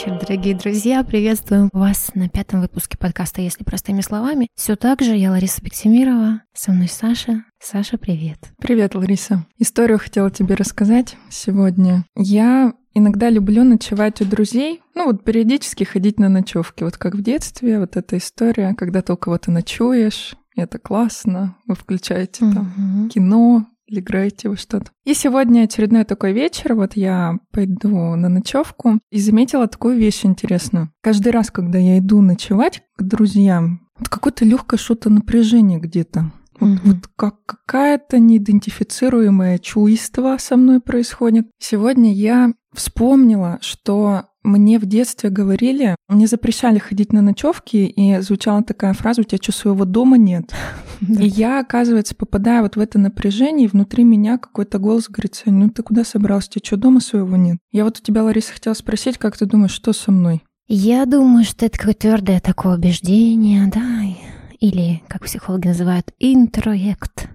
вечер, дорогие друзья. Приветствуем вас на пятом выпуске подкаста «Если простыми словами». Все так же, я Лариса Бектимирова, со мной Саша. Саша, привет. Привет, Лариса. Историю хотела тебе рассказать сегодня. Я иногда люблю ночевать у друзей, ну вот периодически ходить на ночевки, вот как в детстве, вот эта история, когда ты у кого-то ночуешь, это классно, вы включаете там угу. кино, или играете вы что-то. И сегодня очередной такой вечер, вот я пойду на ночевку и заметила такую вещь интересную. Каждый раз, когда я иду ночевать к друзьям, вот какое-то легкое что-то напряжение где-то. Вот, mm вот как какая-то неидентифицируемое чувство со мной происходит. Сегодня я вспомнила, что мне в детстве говорили, мне запрещали ходить на ночевки, и звучала такая фраза, у тебя что, своего дома нет? И я, оказывается, попадаю вот в это напряжение, и внутри меня какой-то голос говорит, ну ты куда собрался, у тебя что, дома своего нет? Я вот у тебя, Лариса, хотела спросить, как ты думаешь, что со мной? Я думаю, что это какое-то твердое такое убеждение, да, или, как психологи называют, интроект.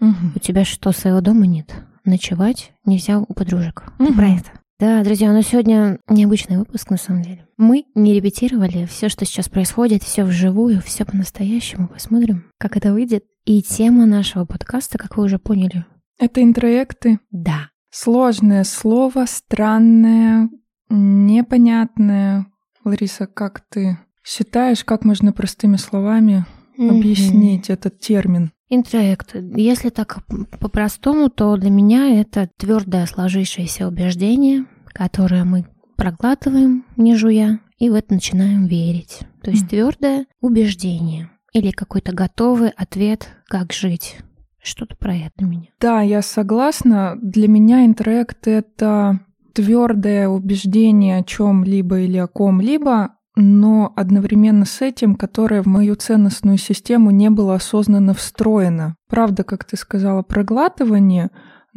Угу. У тебя что, своего дома нет? Ночевать нельзя у подружек. Угу. Ты про это? Да, друзья, но сегодня необычный выпуск на самом деле. Мы не репетировали все, что сейчас происходит, все вживую, все по-настоящему. Посмотрим, как это выйдет. И тема нашего подкаста, как вы уже поняли. Это интроекты. Да. Сложное слово, странное, непонятное. Лариса, как ты считаешь, как можно простыми словами объяснить этот термин? Интроект. Если так по-простому, то для меня это твердое сложившееся убеждение, которое мы проглатываем, не жуя, и в это начинаем верить. То есть mm. твердое убеждение или какой-то готовый ответ, как жить. Что-то про это для меня. Да, я согласна. Для меня интроект это твердое убеждение о чем-либо или о ком-либо, но одновременно с этим, которое в мою ценностную систему не было осознанно встроено. Правда, как ты сказала, проглатывание,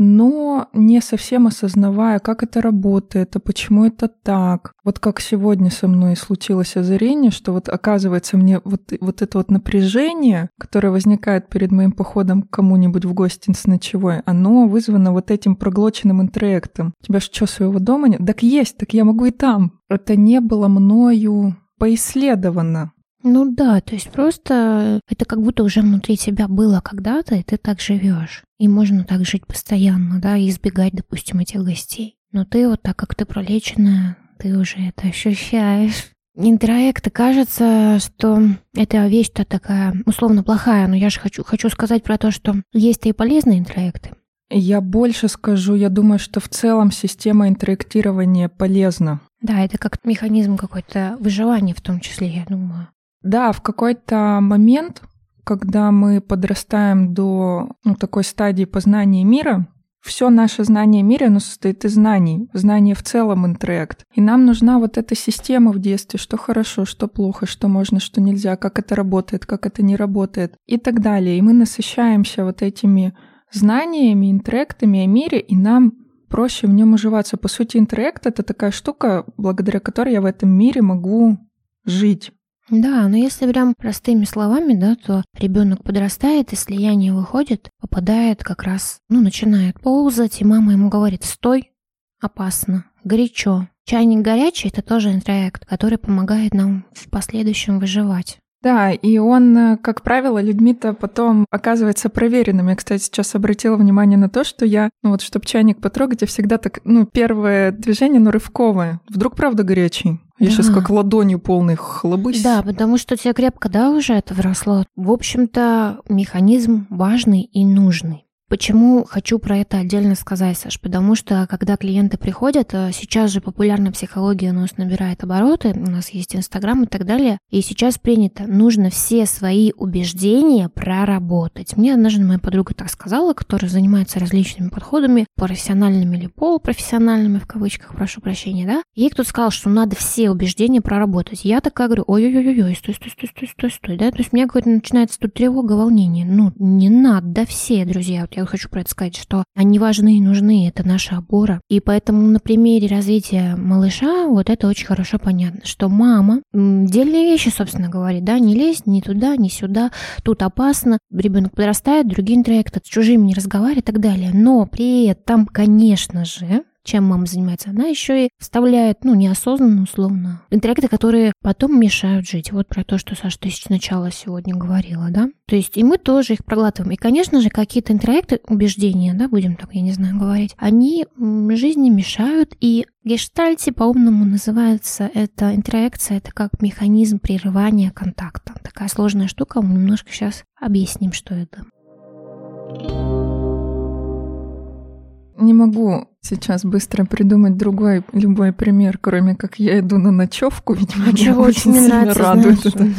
но не совсем осознавая, как это работает, а почему это так. Вот как сегодня со мной случилось озарение, что вот оказывается мне вот, вот это вот напряжение, которое возникает перед моим походом к кому-нибудь в гости с ночевой, оно вызвано вот этим проглоченным интроектом. У тебя что, своего дома нет? Так есть, так я могу и там. Это не было мною поисследовано. Ну да, то есть просто это как будто уже внутри тебя было когда-то, и ты так живешь. И можно так жить постоянно, да, и избегать, допустим, этих гостей. Но ты вот так, как ты пролеченная, ты уже это ощущаешь. Интроекты кажется, что это вещь-то такая условно плохая, но я же хочу, хочу сказать про то, что есть и полезные интроекты. Я больше скажу, я думаю, что в целом система интроектирования полезна. Да, это как механизм какой-то выживания в том числе, я думаю. Да, в какой-то момент, когда мы подрастаем до ну, такой стадии познания мира, все наше знание мира, оно состоит из знаний. Знание в целом интроект. И нам нужна вот эта система в детстве, что хорошо, что плохо, что можно, что нельзя, как это работает, как это не работает и так далее. И мы насыщаемся вот этими знаниями, интроектами о мире, и нам проще в нем уживаться. По сути, интроект — это такая штука, благодаря которой я в этом мире могу жить. Да, но если прям простыми словами, да, то ребенок подрастает, и слияние выходит, попадает как раз, ну, начинает ползать, и мама ему говорит, стой, опасно, горячо. Чайник горячий – это тоже интроект, который помогает нам в последующем выживать. Да, и он, э, как правило, людьми-то потом оказывается проверенным. Я, кстати, сейчас обратила внимание на то, что я, ну вот, чтобы чайник потрогать, я всегда так, ну, первое движение, ну, рывковое. Вдруг, правда, горячий? Я да. сейчас как ладонью полный хлобысь. Да, потому что у тебя крепко, да, уже это вросло. В общем-то, механизм важный и нужный. Почему хочу про это отдельно сказать, Саш? Потому что, когда клиенты приходят, э, сейчас же популярная психология у нас набирает обороты, у нас есть Инстаграм и так далее, и сейчас принято, нужно все свои убеждения проработать. Мне однажды моя подруга так сказала, которая занимается различными подходами, профессиональными или полупрофессиональными, в кавычках, прошу прощения, да? Ей кто-то сказал, что надо все убеждения проработать. Я такая говорю, ой-ой-ой-ой, стой, стой, стой, стой, стой, стой, да? То есть у меня какое-то начинается тут тревога, волнение. Ну, не надо все, друзья. Вот я я хочу про это сказать, что они важны и нужны, это наша опора. И поэтому на примере развития малыша вот это очень хорошо понятно, что мама дельные вещи, собственно, говорит, да, не лезь ни туда, ни сюда, тут опасно, ребенок подрастает, другие интроекты, с чужими не разговаривай и так далее. Но при этом, конечно же, чем мама занимается, она еще и вставляет, ну, неосознанно, условно, интеллекты, которые потом мешают жить. Вот про то, что, Саша, ты сначала сегодня говорила, да? То есть и мы тоже их проглатываем. И, конечно же, какие-то интеллекты, убеждения, да, будем так, я не знаю, говорить, они жизни мешают, и гештальте по-умному называется это интеракция, это как механизм прерывания контакта. Такая сложная штука, мы немножко сейчас объясним, что это. Не могу сейчас быстро придумать другой любой пример, кроме как я иду на ночевку, видимо, а меня очень сильно нравится, радует знаешь,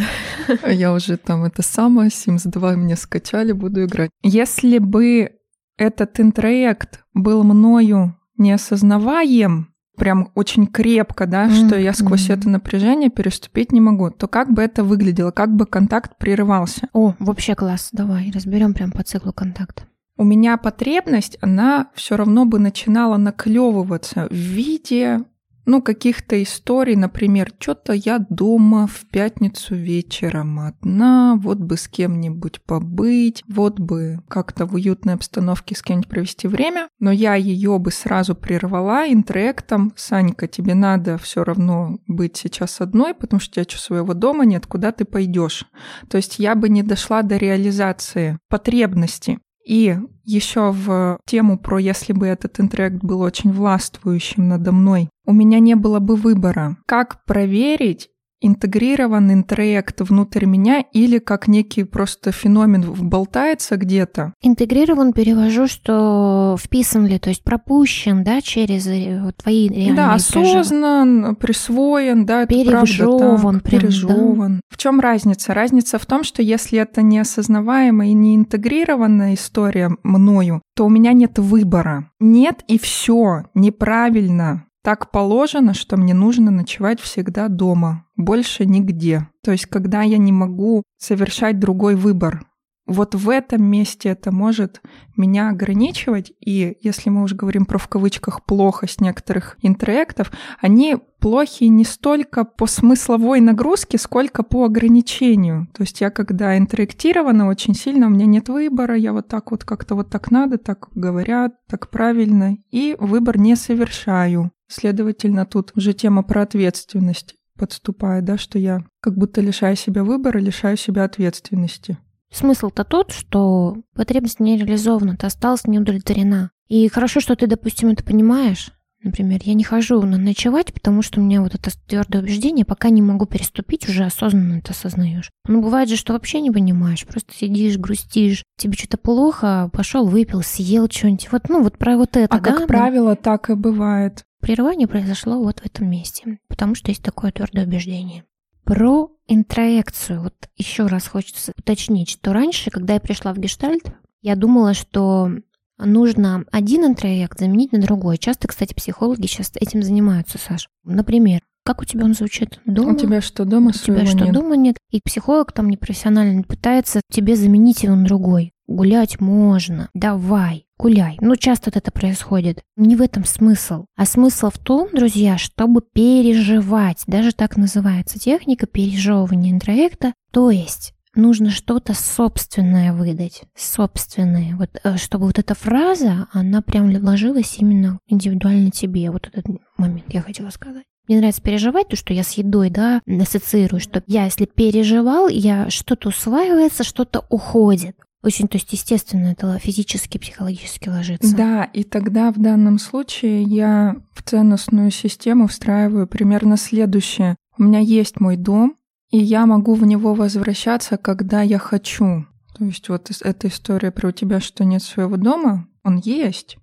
это. Я уже там это самое, Sims 2 мне скачали, буду играть. Если бы этот интроект был мною неосознаваем, прям очень крепко, да, mm-hmm. что я сквозь mm-hmm. это напряжение переступить не могу, то как бы это выглядело, как бы контакт прерывался? О, вообще класс, давай разберем прям по циклу контакта у меня потребность, она все равно бы начинала наклевываться в виде ну, каких-то историй, например, что-то я дома в пятницу вечером одна, вот бы с кем-нибудь побыть, вот бы как-то в уютной обстановке с кем-нибудь провести время, но я ее бы сразу прервала интроектом, Санька, тебе надо все равно быть сейчас одной, потому что у тебя своего дома нет, куда ты пойдешь. То есть я бы не дошла до реализации потребности. И еще в тему про если бы этот интроект был очень властвующим надо мной, у меня не было бы выбора. Как проверить, интегрирован интроект внутрь меня или как некий просто феномен болтается где-то? Интегрирован перевожу, что вписан ли, то есть пропущен, да, через э, твои реальные Да, осознан, присвоен, да, пережеван, правда так, пережеван. Да. В чем разница? Разница в том, что если это неосознаваемая и не интегрированная история мною, то у меня нет выбора. Нет и все неправильно. Так положено, что мне нужно ночевать всегда дома, больше нигде. То есть, когда я не могу совершать другой выбор, вот в этом месте это может меня ограничивать, и если мы уже говорим про в кавычках плохость некоторых интроектов, они плохи не столько по смысловой нагрузке, сколько по ограничению. То есть я когда интроектирована очень сильно, у меня нет выбора, я вот так вот как-то вот так надо, так говорят, так правильно, и выбор не совершаю. Следовательно, тут уже тема про ответственность подступает, да, что я как будто лишаю себя выбора, лишаю себя ответственности. Смысл-то тот, что потребность не реализована, ты осталась не удовлетворена. И хорошо, что ты, допустим, это понимаешь. Например, я не хожу на ночевать, потому что у меня вот это твердое убеждение, пока не могу переступить, уже осознанно это осознаешь. Но бывает же, что вообще не понимаешь, просто сидишь, грустишь, тебе что-то плохо, пошел, выпил, съел что-нибудь. Вот, ну, вот про вот это, а да? как правило, так и бывает. Прерывание произошло вот в этом месте, потому что есть такое твердое убеждение. Про интроекцию. Вот еще раз хочется уточнить, что раньше, когда я пришла в гештальт, я думала, что нужно один интроект заменить на другой. Часто, кстати, психологи сейчас этим занимаются, Саш. Например, как у тебя он звучит? Дома? У тебя что, дома У тебя что, нет? дома нет? И психолог там непрофессионально пытается тебе заменить его на другой. Гулять можно, давай, гуляй. Ну, часто это происходит. Не в этом смысл. А смысл в том, друзья, чтобы переживать. Даже так называется техника пережевывания интроекта. То есть нужно что-то собственное выдать, собственное, вот, э, чтобы вот эта фраза, она прям ложилась именно индивидуально тебе, вот этот момент я хотела сказать. Мне нравится переживать, то, что я с едой, да, ассоциирую, что я, если переживал, я что-то усваивается, что-то уходит. Очень, то есть, естественно, это физически, психологически ложится. Да, и тогда в данном случае я в ценностную систему встраиваю примерно следующее. У меня есть мой дом, и я могу в него возвращаться, когда я хочу. То есть вот эта история про у тебя, что нет своего дома, он есть,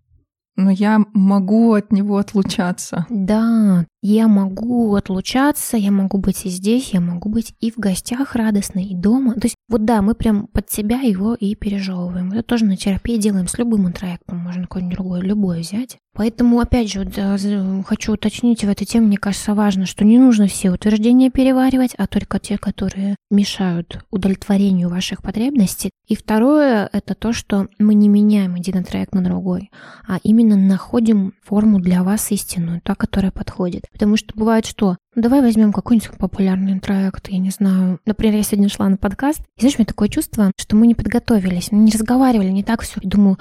но я могу от него отлучаться. Да, я могу отлучаться, я могу быть и здесь, я могу быть и в гостях радостно, и дома. То есть вот да, мы прям под себя его и пережевываем. Это тоже на терапии делаем с любым интроектом, можно какой-нибудь другой, любой взять. Поэтому, опять же, вот, хочу уточнить в этой теме, мне кажется, важно, что не нужно все утверждения переваривать, а только те, которые мешают удовлетворению ваших потребностей. И второе, это то, что мы не меняем один интроект на другой, а именно находим форму для вас истинную, та, которая подходит. Потому что бывает что? Ну, давай возьмем какой-нибудь популярный проект, я не знаю. Например, я сегодня шла на подкаст, и знаешь, у меня такое чувство, что мы не подготовились, не разговаривали, не так все. Думаю,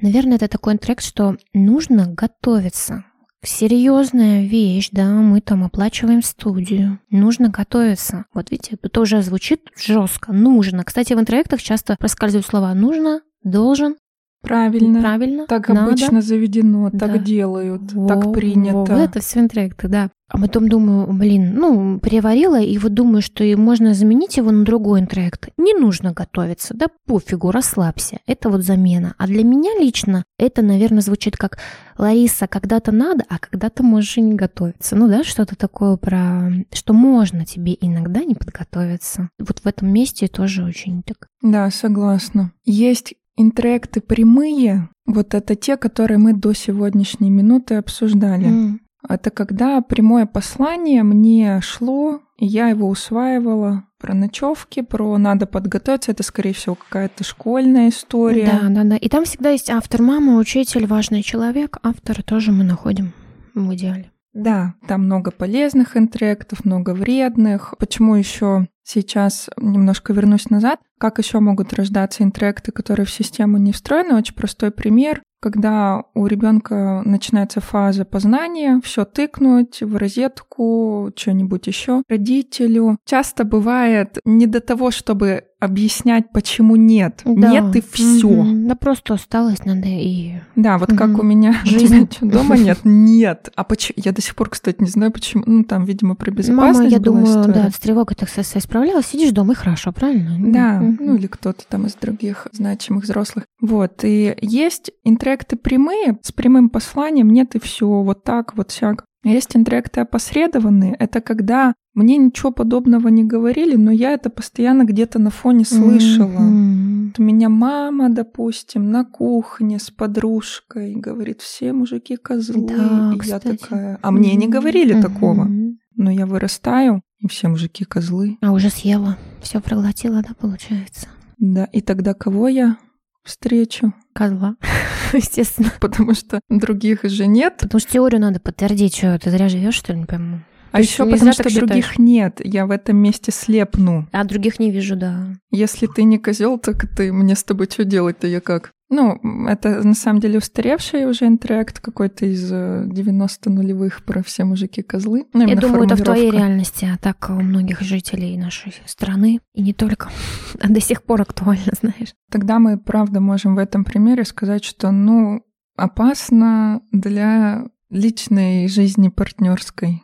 наверное, это такой трек, что нужно готовиться серьезная вещь, да, мы там оплачиваем студию, нужно готовиться. Вот видите, это уже звучит жестко, нужно. Кстати, в интроектах часто проскальзывают слова нужно, должен, Правильно. Правильно. Так надо. обычно заведено, Да. так делают, Во, так принято. во, вот это все интроекты, да. А потом думаю, блин, ну, переварила, и вот думаю, что и можно заменить его на другой интроект. Не нужно готовиться, да пофигу, расслабься. Это вот замена. А для меня лично это, наверное, звучит как Лариса, когда-то надо, а когда-то можешь и не готовиться. Ну да, что-то такое про... Что можно тебе иногда не подготовиться. Вот в этом месте тоже очень так. Да, согласна. Есть интроекты прямые, вот это те, которые мы до сегодняшней минуты обсуждали. М. Это когда прямое послание мне шло, и я его усваивала про ночевки, про надо подготовиться. Это, скорее всего, какая-то школьная история. Да, да, да. И там всегда есть автор, мама, учитель, важный человек. Автора тоже мы находим в идеале. Да, там много полезных интроектов, много вредных. Почему еще сейчас немножко вернусь назад? Как еще могут рождаться интроекты, которые в систему не встроены? Очень простой пример. Когда у ребенка начинается фаза познания, все тыкнуть в розетку, что-нибудь еще родителю. Часто бывает не до того, чтобы объяснять, почему нет. Да. Нет и все. Мгм. Да просто усталость надо и... Да, вот как Мгм. у меня Жизнь. «У тебя чё, дома нет? Нет. А почему? Я до сих пор, кстати, не знаю, почему. Ну, там, видимо, про безопасность Мама, я думаю, история. да, с тревогой так со- со- справлялась. Сидишь дома и хорошо, правильно? Да, Мгм. ну или кто-то там из других значимых взрослых. Вот, и есть интроекты прямые, с прямым посланием, нет и все, вот так, вот сяк. А Есть интроекты опосредованные, это когда мне ничего подобного не говорили, но я это постоянно где-то на фоне слышала. Вот У меня мама, допустим, на кухне с подружкой говорит, все мужики козлы. Да, и я кстати. такая, а мне не говорили Мгм. такого. Но я вырастаю, и все мужики козлы. А уже съела, все проглотила, да, получается? Да, и тогда кого я встречу? Козла, естественно. Потому что других же нет. Потому что теорию надо подтвердить, что ты зря живешь, что ли, не пойму. А ж еще потому что других считаешь. нет. Я в этом месте слепну. А других не вижу, да. Если ты не козел, так ты мне с тобой что делать-то я как? Ну, это на самом деле устаревший уже интроект какой-то из э, 90 нулевых про все мужики козлы. Ну, Я думаю, это в твоей реальности, а так у многих жителей нашей страны, и не только, а до сих пор актуально, знаешь. Тогда мы, правда, можем в этом примере сказать, что, ну, опасно для личной жизни партнерской.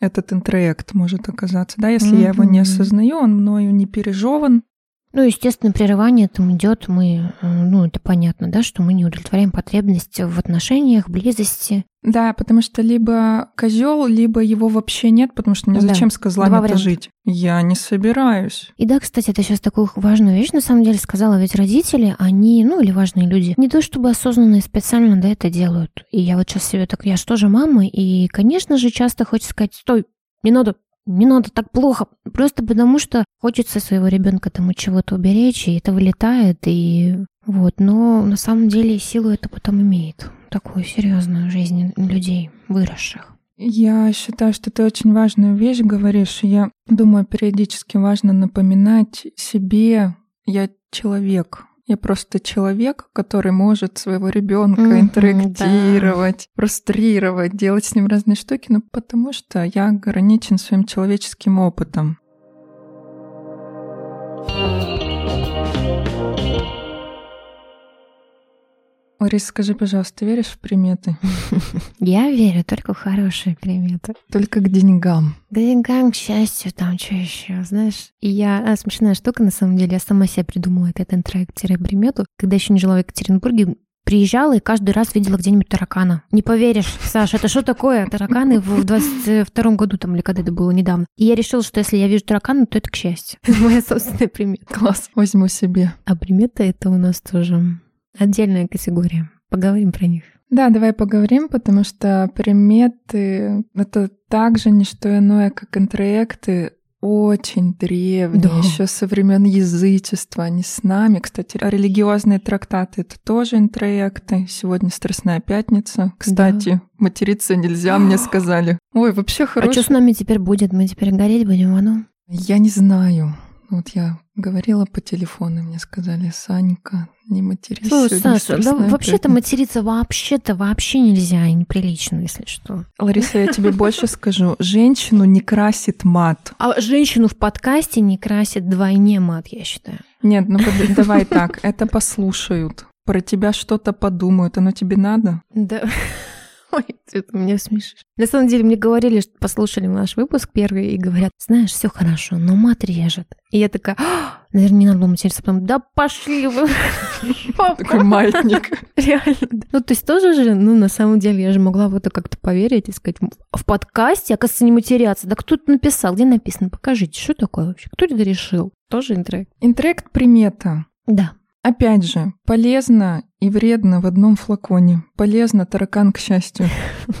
Этот интроект может оказаться, да, если я его не осознаю, он мною не пережеван. Ну, естественно, прерывание там идет, мы, э, ну, это понятно, да, что мы не удовлетворяем потребность в отношениях, близости. Да, потому что либо козел, либо его вообще нет, потому что мне Да, зачем с козлами-то жить? Я не собираюсь. И да, кстати, ты сейчас такую важную вещь на самом деле сказала, ведь родители, они, ну или важные люди, не то чтобы осознанно и специально да, это делают. И я вот сейчас себе так, я же тоже мама, и, конечно же, часто хочется сказать, стой, не надо, не надо так плохо, просто потому что хочется своего ребенка от чего-то уберечь, и это вылетает, и вот, но на самом деле силу это потом имеет, такую серьезную жизнь людей, выросших. Я считаю, что ты очень важную вещь говоришь. Я думаю, периодически важно напоминать себе, я человек. Я просто человек, который может своего ребенка Мгм, интерактировать, фрустрировать, делать с ним разные штуки, но потому что я ограничен своим человеческим опытом. Лариса, скажи, пожалуйста, ты веришь в приметы? Я верю только в хорошие приметы. Только к деньгам. Да деньгам, к счастью, там что еще, знаешь. И я... А, смешная штука, на самом деле, я сама себе придумала этот интроект-примету. Когда еще не жила в Екатеринбурге, приезжала и каждый раз видела где-нибудь таракана. Не поверишь, Саша, это что такое? Тараканы в 22 году там или когда это было недавно. И я решила, что если я вижу таракана, то это к счастью. Моя собственная примета. Класс, возьму себе. А примета это у нас тоже отдельная категория. Поговорим про них. Да, давай поговорим, потому что приметы — это также не что иное, как интроекты очень древние, Да. еще со времен язычества, они с нами. Кстати, религиозные трактаты — это тоже интроекты. Сегодня Страстная пятница. Кстати, материться нельзя, мне сказали. Ой, вообще А хорошо. что с нами теперь будет? Мы теперь гореть будем в аду? Я не знаю. Вот я говорила по телефону, мне сказали, Санька, не матерись. Слушай, Саша, да вообще-то пятница». материться вообще-то вообще нельзя, и неприлично, если что. Лариса, я тебе больше скажу. Женщину не красит мат. А женщину в подкасте не красит двойне мат, я считаю. Нет, ну давай так, это послушают. Про тебя что-то подумают, оно тебе надо? Да. Ой, ты меня смешишь. На самом деле мне говорили, что послушали наш выпуск первый и говорят, знаешь, все хорошо, но мат режет. И я такая, «А, наверное, не надо было материться. Потом, да пошли вы. Такой маятник. Реально. Ну, то есть тоже же, ну, на самом деле, я же могла в это как-то поверить и сказать, в подкасте, оказывается, не матеряться. Да кто это написал? Где написано? Покажите, что такое вообще? Кто это решил? Тоже интрект. Интрект примета. Да. Опять же, полезно и вредно в одном флаконе. Полезно таракан к счастью.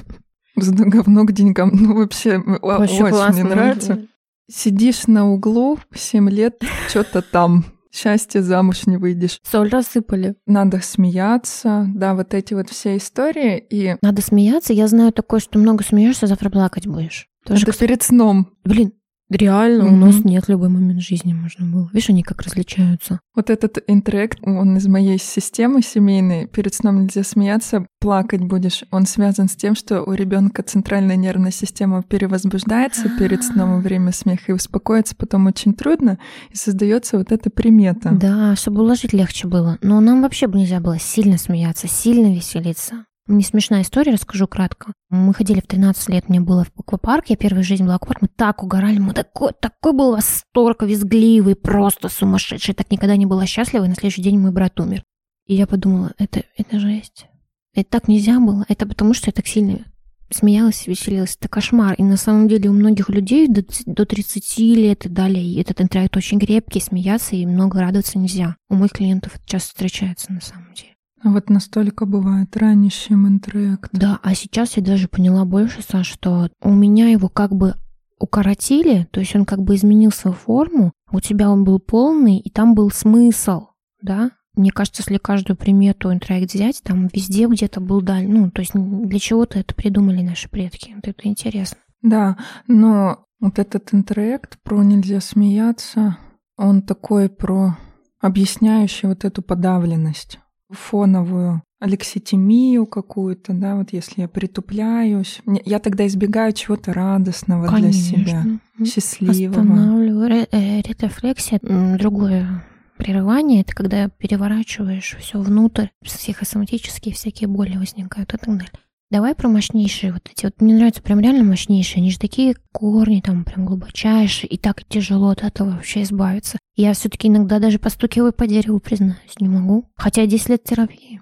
Говно к деньгам. Ну, вообще, Вообще очень мне нравится. Сидишь на углу, 7 лет, что-то там. Счастье замуж не выйдешь. Соль рассыпали. Надо смеяться. Да, вот эти вот все истории. И Надо смеяться. Я знаю такое, что много смеешься, завтра плакать будешь. Тоже, это кстати, перед сном. Блин, реально, у Мгм. нас нет любой момент жизни можно было. Видишь, они как различаются. Вот этот интрект, он из моей системы семейной. Перед сном нельзя смеяться, плакать будешь. Он связан с тем, что у ребенка центральная нервная система перевозбуждается перед сном во время смеха и успокоиться потом очень трудно, и создается вот эта примета. Да, чтобы уложить легче было. Но нам вообще бы нельзя было сильно смеяться, сильно веселиться. Не смешная история, расскажу кратко. Мы ходили в 13 лет, мне было в аквапарк, я первая жизнь была в аквапарк, мы так угорали, мы такой, такой был восторг, визгливый, просто сумасшедший, так никогда не была счастлива, и на следующий день мой брат умер. И я подумала, это, это жесть. Это так нельзя было, это потому что я так сильно смеялась, веселилась. Это кошмар. И на самом деле у многих людей до, до 30 лет и далее этот интроект очень крепкий, смеяться и много радоваться нельзя. У моих клиентов это часто встречается на самом деле. Вот настолько бывает ранящим интрект. Да, а сейчас я даже поняла больше, Саш, что у меня его как бы укоротили, то есть он как бы изменил свою форму, у тебя он был полный, и там был смысл, да? Мне кажется, если каждую примету интроект взять, там везде где-то был даль, ну, то есть для чего-то это придумали наши предки. Вот это интересно. Да, но вот этот интроект про нельзя смеяться, он такой про объясняющий вот эту подавленность, фоновую алекситимию какую-то, да, вот если я притупляюсь, я тогда избегаю чего-то радостного для себя, счастливого. Останавливаю. Ре- э, ретрофлексия, м, другое прерывание, это когда переворачиваешь все внутрь, психосоматические всякие боли возникают и так далее. Давай про мощнейшие вот эти. Вот мне нравятся прям реально мощнейшие. Они же такие корни там прям глубочайшие. И так тяжело от этого вообще избавиться. Я все-таки иногда даже постукиваю по дереву, признаюсь, не могу. Хотя 10 лет терапии.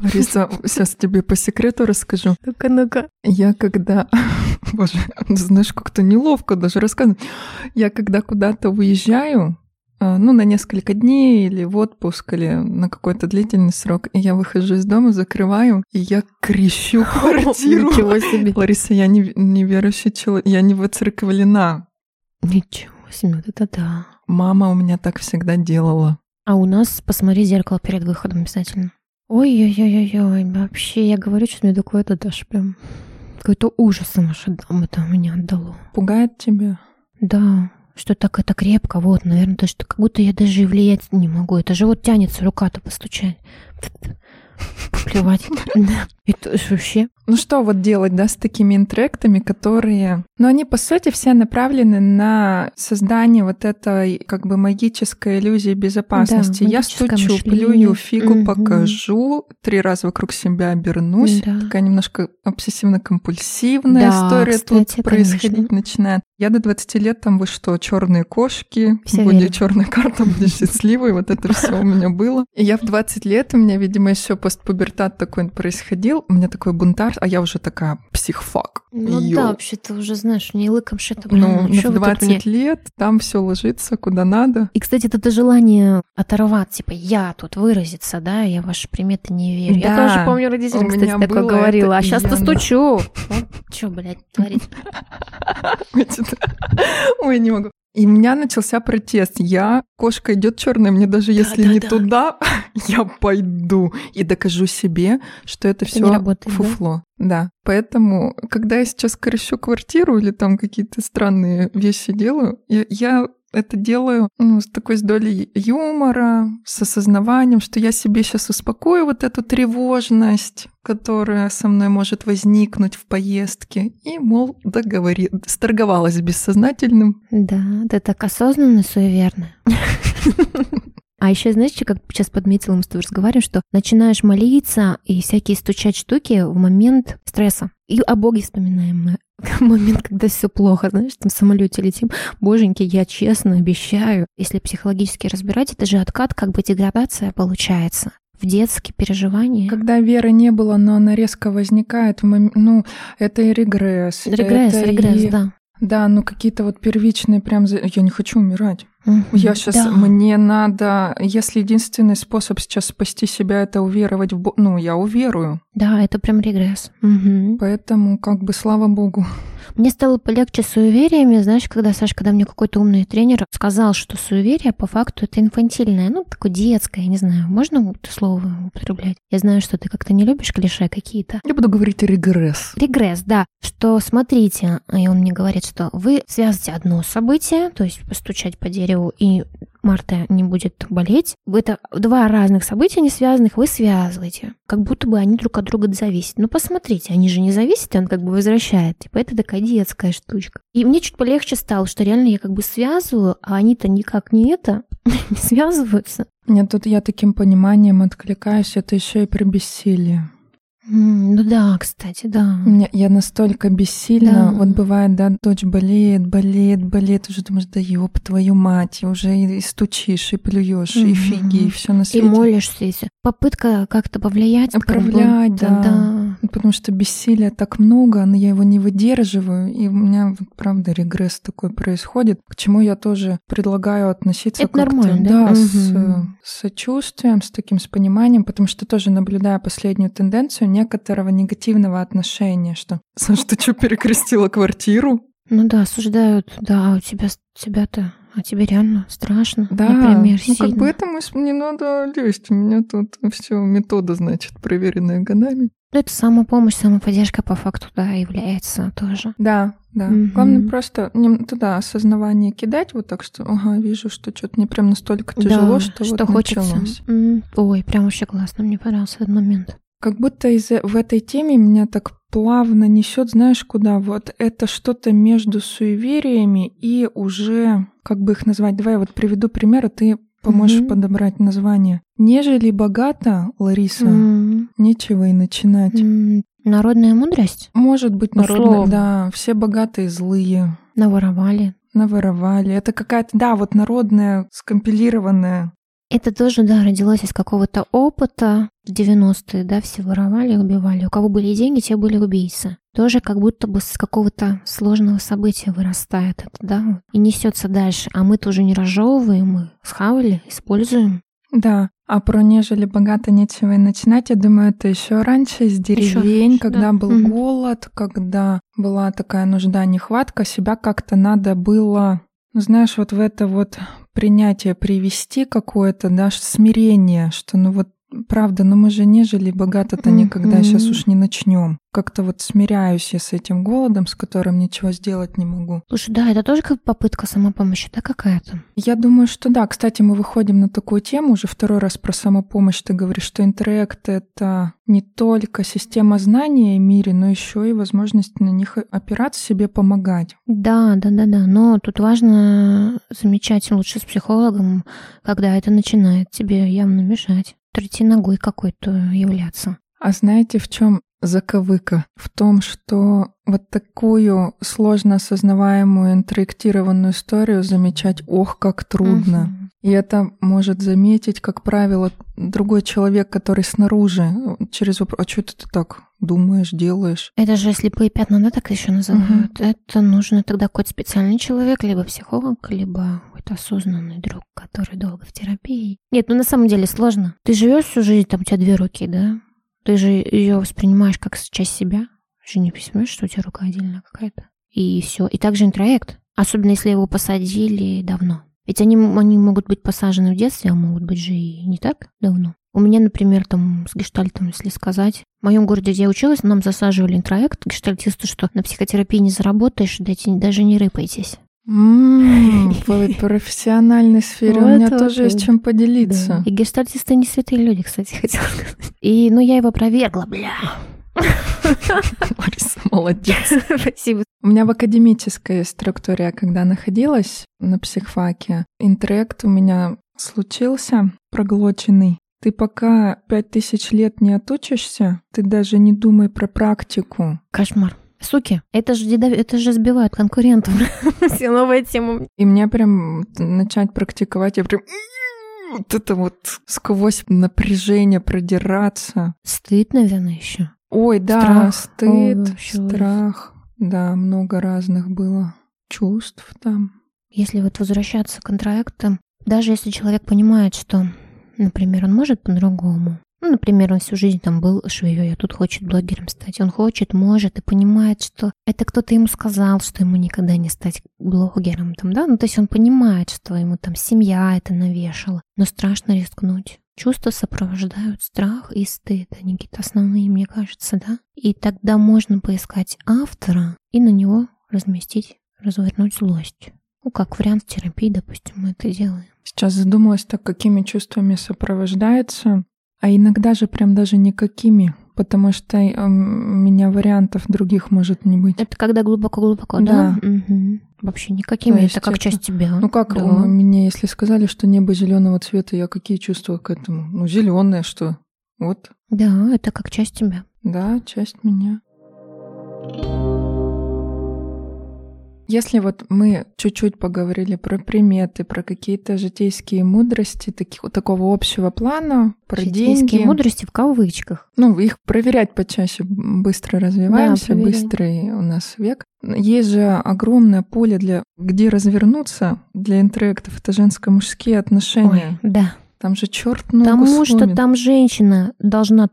Лариса, сейчас тебе по секрету расскажу. Ну-ка, ну-ка. Я когда... Боже, знаешь, как-то неловко даже рассказывать. Я когда куда-то уезжаю, ну, на несколько дней или в отпуск, или на какой-то длительный срок, и я выхожу из дома, закрываю, и я крещу квартиру. Ничего себе. Лариса, я не, неверующий человек, я не выцерковлена. Ничего себе, вот это да. Мама у меня так всегда делала. А у нас посмотри зеркало перед выходом обязательно. Ой-ой-ой-ой, вообще, я говорю, что мне такое это даже прям какой-то ужас сумасшедший это меня отдало. Пугает тебя? Да, что так это крепко, вот, наверное, даже как будто я даже и влиять не могу. Это же вот тянется рука-то постучать. Плевать. Это ж вообще. Ну что вот делать, да, с такими интректами, которые... Ну, они, по сути, все направлены на создание вот этой, как бы, магической иллюзии безопасности. Да, Я стучу, мышление. плюю, фигу Мгм. покажу, три раза вокруг себя обернусь. Да. Такая немножко обсессивно-компульсивная Да, история тут кстати, происходить конечно. начинает. Я до 20 лет там, вы что, черные кошки, Все будет черная карта, будешь счастливой, вот это все у меня было. И я в 20 лет, у меня, видимо, еще постпубертат такой происходил, у меня такой бунтарь, а я уже такая психфак. Ну Йоу. да, вообще-то уже знаешь, мне лыком шито. Ну, вы тут 20 мне- лет там все ложится куда надо. И, кстати, это желание оторваться, типа, я тут выразиться, да, я ваши приметы не верю. я Да, тоже помню родителям, кстати, такое говорила. А и сейчас-то я- стучу. Вот что, блядь, творить. Значит, Ой, не могу. И у меня начался протест. Я, кошка идет черная, мне даже если не да. туда, я пойду и докажу себе, что это Это все работает, да? фуфло. Да. Поэтому, когда я сейчас крещу квартиру или там какие-то странные вещи делаю, я, я это делаю ну, с такой с долей юмора, с осознаванием, что я себе сейчас успокою вот эту тревожность, которая со мной может возникнуть в поездке. И, мол, договори... сторговалась с бессознательным. Да, ты так осознанно суеверно. А еще, знаешь, как сейчас подметила, мы с тобой разговариваем, что начинаешь молиться и всякие стучать штуки в момент стресса. И о Боге вспоминаем мы. момент, когда все плохо, знаешь, там в самолете летим. Боженьки, я честно обещаю. Если психологически разбирать, это же откат, как бы деградация получается в детские переживания. Когда веры не было, но она резко возникает, ну, это и регресс. Регресс, это регресс, и... да. Да, ну какие-то вот первичные прям... Я не хочу умирать. Мгм, Я сейчас, да. мне надо, если единственный способ сейчас спасти себя, это уверовать в Бога, ну, я уверую. Да, это прям регресс. Мгм. Поэтому, как бы, слава Богу. Мне стало полегче с суевериями, знаешь, когда, Саш, когда мне какой-то умный тренер сказал, что суеверие по факту это инфантильное, ну, такое детское, я не знаю, можно это слово употреблять? Я знаю, что ты как-то не любишь клише какие-то. Я буду говорить регресс. Регресс, да, что смотрите, и он мне говорит, что вы связываете одно событие, то есть постучать по дереву, и Марта не будет болеть. Это два разных события не связанных, вы связываете. Как будто бы они друг от друга зависят. Ну, посмотрите, они же не зависят, он как бы возвращает. Типа, это такая детская штучка. И мне чуть полегче стало, что реально я как бы связываю, а они-то никак не это, не связываются. Нет, тут я таким пониманием откликаюсь, это еще и про бессилие. Ну да, кстати, да. Меня- я настолько бессильна. Да. Вот бывает, да, дочь болеет, болеет, болеет, уже думаешь, да ёб твою мать, и уже и, и стучишь, и плюешь, и Мгм. фиги, и все на И свете. молишься, и всё. Попытка как-то повлиять. как Управлять, будто, да. да. Ну, Потому что бессилия так много, но я его не выдерживаю, и у меня, правда, регресс такой происходит, к чему я тоже предлагаю относиться Это как-то, нормально, да? да, с, Мгм. с сочувствием, с таким с пониманием, потому что тоже наблюдаю последнюю тенденцию некоторого негативного отношения, что Саш, ты что, перекрестила квартиру? Ну да, осуждают, да, а у тебя, тебя-то, а тебе реально страшно, Да, например, ну как сильно. бы этому не надо лезть, у меня тут все метода, значит, проверенная годами. Ну, это самопомощь, самоподдержка по факту, да, является тоже. Да, да. Мгм. Главное просто не туда осознавание кидать, вот так что, ага, вижу, что что-то мне прям настолько тяжело, Да, что, что вот хочется. началось. Ой, прям вообще классно, мне понравился этот момент. Как будто из в этой теме меня так плавно несет, знаешь, куда? Вот это что-то между суевериями и уже, как бы их назвать? Давай я вот приведу пример, а ты поможешь Мгм. подобрать название. Нежели богато, Лариса, М, нечего и начинать. м, Народная мудрость Может быть, народная, Условно. да, все богатые злые, наворовали. наворовали. Это какая-то, да, вот народная, скомпилированная. Это тоже, да, родилось из какого-то опыта. В 90-е, да, все воровали, убивали. У кого были деньги, те были убийцы. Тоже как будто бы с какого-то сложного события вырастает это, да, и несется дальше. А мы тоже не разжевываем, мы схавали, используем. Да, а про нежели богато нечего и начинать, я думаю, это еще раньше из деревень, раньше, когда да. был Мгм. голод, когда была такая нужда, нехватка, себя как-то надо было, ну, знаешь, вот в это вот принятие привести какое-то, да, смирение, что ну вот правда, но мы же не жили богато-то никогда, сейчас Мгм. уж не начнем. Как-то вот смиряюсь я с этим голодом, с которым ничего сделать не могу. Слушай, да, это тоже как попытка самопомощи, да, какая-то? Я думаю, что да. Кстати, мы выходим на такую тему уже второй раз про самопомощь. Ты говоришь, что интроект — это не только система знания о мире, но еще и возможность на них опираться, себе помогать. Да, да, да, да. Но тут важно замечать лучше с психологом, когда это начинает тебе явно мешать. Третьей ногой какой-то являться. А знаете, в чем заковыка? В том, что вот такую сложно осознаваемую интроектированную историю замечать, ох, как трудно. И это может заметить, как правило, другой человек, который снаружи, через вопрос, а что ты так думаешь, делаешь? Это же слепые пятна, да, так еще называют. Это нужно тогда какой-то специальный человек, либо психолог, либо какой-то осознанный друг, который долго в терапии. Нет, ну на самом деле сложно. Ты живешь всю жизнь, там у тебя две руки, да? Ты же ее воспринимаешь как часть себя. Ты же не понимаешь, что у тебя рука отдельная какая-то. И все. И также интроект. Особенно если его посадили давно. Ведь они, они могут быть посажены в детстве, а могут быть же и не так давно. У меня, например, там с гештальтом, если сказать, в моем городе, где я училась, нам засаживали интроект гештальтисты, что на психотерапии не заработаешь, дайте, даже не рыпайтесь. М, В профессиональной сфере у меня вот, тоже есть чем поделиться. И гештальтисты не святые люди, кстати, хотела сказать. И, ну, я его опровергла, бля. Лариса, молодец. Спасибо. У меня в академической структуре, когда находилась на психфаке, интеллект у меня случился проглоченный. Ты пока пять тысяч лет не отучишься, ты даже не думай про практику. Кошмар. Суки, это же, дедов- это же сбивают конкурентов. Все новая тема. И мне прям начать практиковать, я прям вот это вот сквозь напряжение продираться. Стыд, наверное, еще. Ой, да, Страх. стыд, Ой, страх. Да, много разных было чувств там. Если вот возвращаться к контрактам, даже если человек понимает, что, например, он может по-другому, ну, например, он всю жизнь там был швеей, а тут хочет блогером стать. Он хочет, может и понимает, что это кто-то ему сказал, что ему никогда не стать блогером, там, да? Ну, то есть он понимает, что ему там семья это навешала, но страшно рискнуть. Чувства сопровождают страх и стыд. Они какие-то основные, мне кажется, да? И тогда можно поискать автора и на него разместить, развернуть злость. Ну, как вариант терапии, допустим, мы это делаем. Сейчас задумалась так, какими чувствами сопровождается, а иногда же прям даже никакими, потому что э, у меня вариантов других может не быть. Это когда глубоко-глубоко, Да. да? Мгм. Вообще никакими, есть это как это- часть тебя. Ну как Да. у мне, если сказали, что небо зеленого цвета, я какие чувства к этому? Ну, зеленое что? Вот, Да, это как часть тебя. да, часть меня. Если вот мы чуть-чуть поговорили про приметы, про какие-то житейские мудрости таких, такого общего плана, про Житейские деньги. мудрости в кавычках. Ну, их проверять почаще, быстро развиваемся, проверяй. быстрый у нас век. Есть же огромное поле для где развернуться для интроектов. Это женско-мужские отношения. Ой, да. Там же черт ногу Потому что сломит. там женщина должна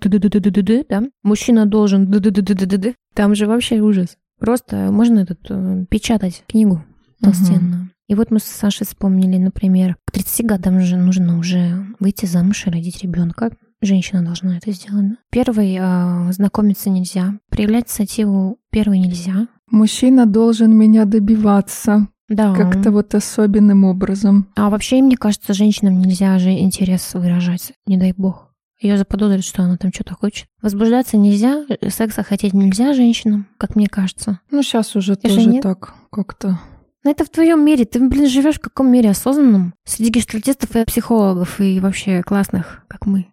да? Мужчина должен ды-ды-ды-ды-ды. Там же вообще ужас. Просто можно этот э, печатать книгу толстенную. И вот мы с Сашей вспомнили, например, к 30 годам же нужно уже выйти замуж и родить ребенка. Женщина должна это сделать. да? Первой э, знакомиться нельзя. Проявлять инициативу первой нельзя. Мужчина должен меня добиваться Да. как-то вот особенным образом. А вообще, мне кажется, женщинам нельзя же интерес выражать, не дай бог. Ее заподозрят, что она там что-то хочет. Возбуждаться нельзя, секса хотеть нельзя женщинам, как мне кажется. Ну, сейчас уже же тоже нет. так как-то. Но это в твоем мире. Ты, блин, живешь в каком мире осознанном? Среди гештальтистов и психологов, и вообще классных, как мы.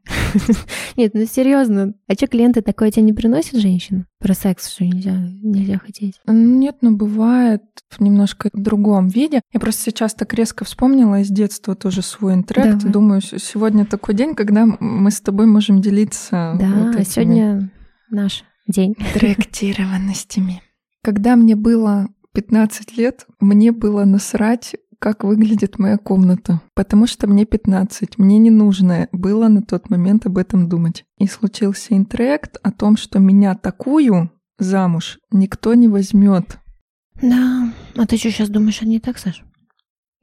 Нет, ну серьезно. А что, клиенты такое тебе не приносят, женщина? Про секс, что нельзя, нельзя хотеть. Нет, ну бывает в немножко другом виде. Я просто сейчас так резко вспомнила из детства тоже свой. Давай. Думаю, сегодня такой день, когда мы с тобой можем делиться Да, вот этими сегодня наш день. интректированностями. Когда мне было 15 лет, мне было насрать, как выглядит моя комната. Потому что мне 15. Мне не нужно было на тот момент об этом думать. И случился интрект о том, что меня такую замуж никто не возьмет. Да. А ты что сейчас думаешь, а не так, Саш?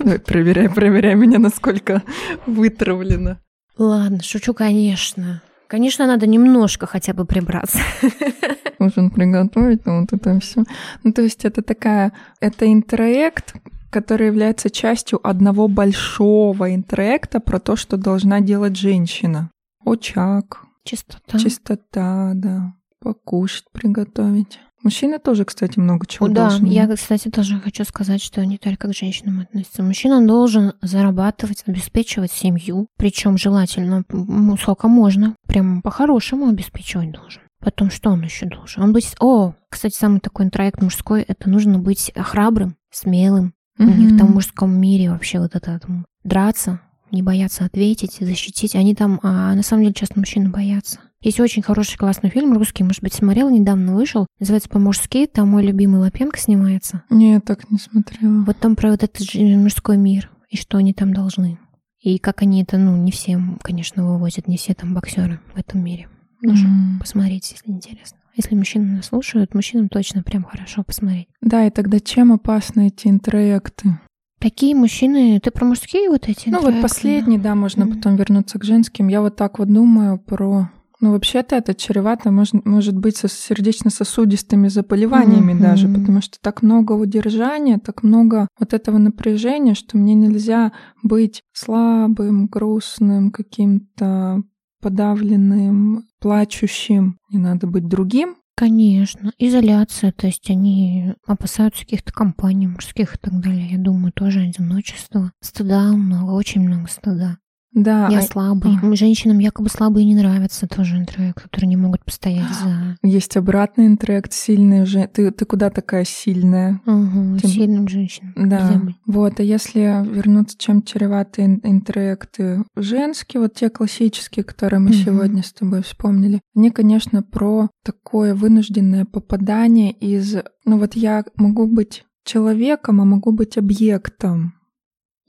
Давай, проверяй, проверяй меня, насколько вытравлено. Ладно, шучу, конечно. Конечно, надо немножко хотя бы прибраться. Нужно приготовить, ну, вот это все. Ну, то есть это такая, это интроект, который является частью одного большого интроекта про то, что должна делать женщина. Очаг, Чистота. чистота, да, покушать, приготовить. Мужчины тоже, кстати, много чего да, должны. я, кстати, тоже хочу сказать, что не только к женщинам относится. Мужчина должен зарабатывать, обеспечивать семью, причем желательно, сколько можно, прям по-хорошему обеспечивать должен. Потом что он еще должен? Он быть... О, кстати, самый такой интроект мужской, это нужно быть храбрым, смелым. У них там в мужском мире вообще вот это там, драться, не бояться ответить, защитить. Они там, а на самом деле часто мужчины боятся. Есть очень хороший классный фильм русский, может быть, смотрел, недавно вышел. Называется «По-мужски», там мой любимый Лапенко снимается. Не, я так не смотрела. Вот там про вот этот мужской мир, и что они там должны. И как они это, ну, не все, конечно, вывозят, не все там боксеры в этом мире. Тоже М. посмотрите, если интересно. Если мужчины нас слушают, мужчинам точно прям хорошо посмотреть. Да, и тогда чем опасны эти интроекты? Такие мужчины, ты про мужские вот эти? Ну вот последний, да, можно Мгм. потом вернуться к женским. Я вот так вот думаю про Ну, вообще-то это чревато может, может быть со сердечно-сосудистыми заболеваниями mm-hmm. даже, потому что так много удержания, так много вот этого напряжения, что мне нельзя быть слабым, грустным, каким-то подавленным, плачущим. Не надо быть другим, Конечно, изоляция, то есть они опасаются каких-то компаний мужских и так далее. Я думаю, тоже одиночество. Стыда много, очень много стыда. Да. Я а... слабый. А. Женщинам якобы слабые не нравятся тоже интроект, которые не могут постоять за... Есть обратный интроект, сильный уже. Ты, ты куда такая сильная? Угу, Тем... сильным женщинам. Да. Вот, а если вернуться, чем чреваты интроекты женские, вот те классические, которые мы угу. сегодня с тобой вспомнили, они, конечно, про такое вынужденное попадание из... Ну вот я могу быть человеком, а могу быть объектом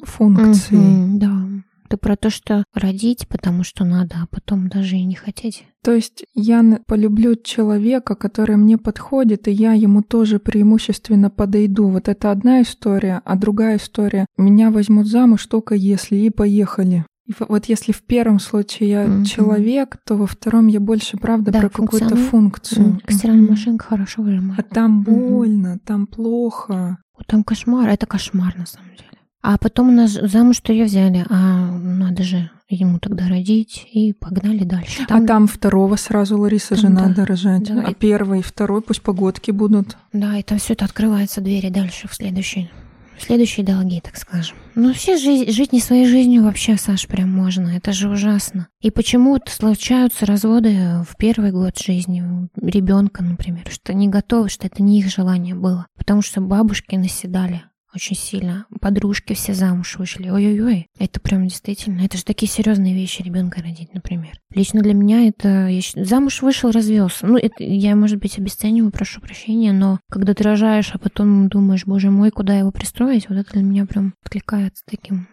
функции. Угу, да ты про то, что родить, потому что надо, а потом даже и не хотеть. То есть я полюблю человека, который мне подходит, и я ему тоже преимущественно подойду. Вот это одна история, а другая история. Меня возьмут замуж только если, и поехали. И вот если в первом случае я mm-hmm. человек, то во втором я больше, правда, да, про какую-то функцию. Mm-hmm. Стиральная машинка хорошо выжимает. А там больно, mm-hmm. там плохо. Там кошмар, это кошмар на самом деле. А потом у нас замуж-то ее взяли, а надо же ему тогда родить, и погнали дальше. Там... А там второго сразу, Лариса, там, же да, надо рожать. Да, а и... первый и второй пусть погодки будут. Да, и там все это открывается, двери дальше в следующий следующие долги, так скажем. Ну, все жить, жить не своей жизнью вообще, Саш, прям можно. Это же ужасно. И почему-то случаются разводы в первый год жизни ребенка, например, что не готовы, что это не их желание было. Потому что бабушки наседали очень сильно. Подружки все замуж вышли. Ой-ой-ой. Это прям действительно. Это же такие серьезные вещи ребенка родить, например. Лично для меня это... Я... Замуж вышел, развелся. Ну, это я, может быть, обесцениваю, прошу прощения, но когда ты рожаешь, а потом думаешь, боже мой, куда его пристроить, вот это для меня прям откликается таким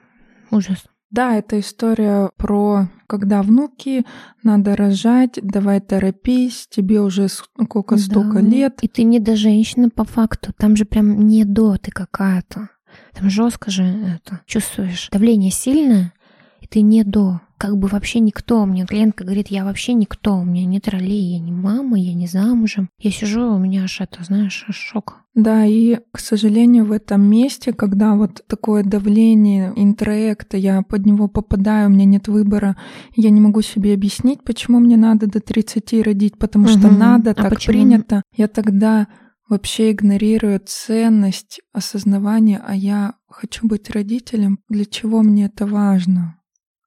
ужасом. Да, это история про когда внуки, надо рожать, давай торопись, тебе уже сколько, да. столько лет. И ты не до женщины по факту, там же прям не до ты какая-то. Там жестко же это чувствуешь. Давление сильное, и ты не до как бы вообще никто. Мне клиентка говорит, я вообще никто, у меня нет ролей, я не мама, я не замужем. Я сижу, у меня аж это, знаешь, аж шок. Да, и, к сожалению, в этом месте, когда вот такое давление интроекта, я под него попадаю, у меня нет выбора, я не могу себе объяснить, почему мне надо до 30 родить, потому угу. что надо, а так почему? принято. Я тогда вообще игнорирую ценность осознавания, а я хочу быть родителем, для чего мне это важно?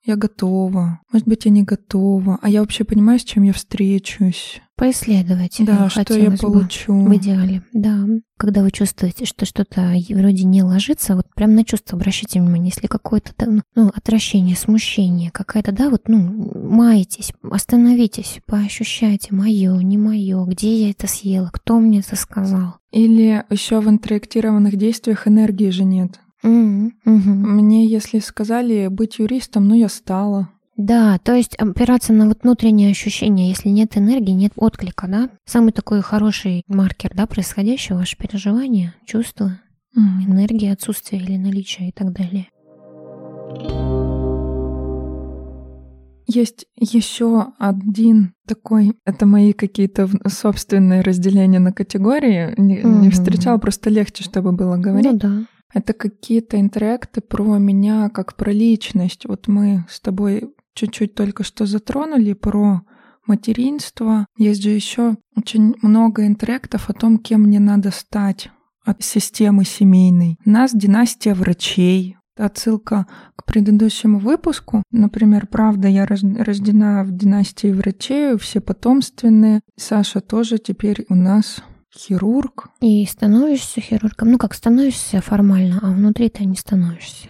Я готова, может быть, я не готова, а я вообще понимаю, с чем я встречусь. Поисследовать. Да, что я получу. В идеале, да. Когда вы чувствуете, что что-то вроде не ложится, вот прям на чувство обращайте внимание, если какое-то ну, ну, отвращение, смущение, какая-то, да, вот, ну, маетесь, остановитесь, поощущайте, мое, не мое, где я это съела, кто мне это сказал. Или еще в интерактированных действиях энергии же нет. Mm-hmm. Мне, если сказали быть юристом, ну я стала. Да, то есть опираться на вот внутреннее ощущение, если нет энергии, нет отклика, да? Самый такой хороший маркер, да, происходящего, ваше переживание, чувства, mm. энергия, отсутствие или наличие и так далее. Есть еще один такой, это мои какие-то собственные разделения на категории. Не, mm-hmm. не встречала, просто легче, чтобы было говорить. Ну да. Это какие-то интеракты про меня как про личность. Вот мы с тобой чуть-чуть только что затронули про материнство. Есть же еще очень много интерактов о том, кем мне надо стать от системы семейной. У нас династия врачей. Отсылка к предыдущему выпуску. Например, правда, я рождена в династии врачей, все потомственные. Саша тоже теперь у нас хирург. И становишься хирургом. Ну, как становишься формально, а внутри ты не становишься.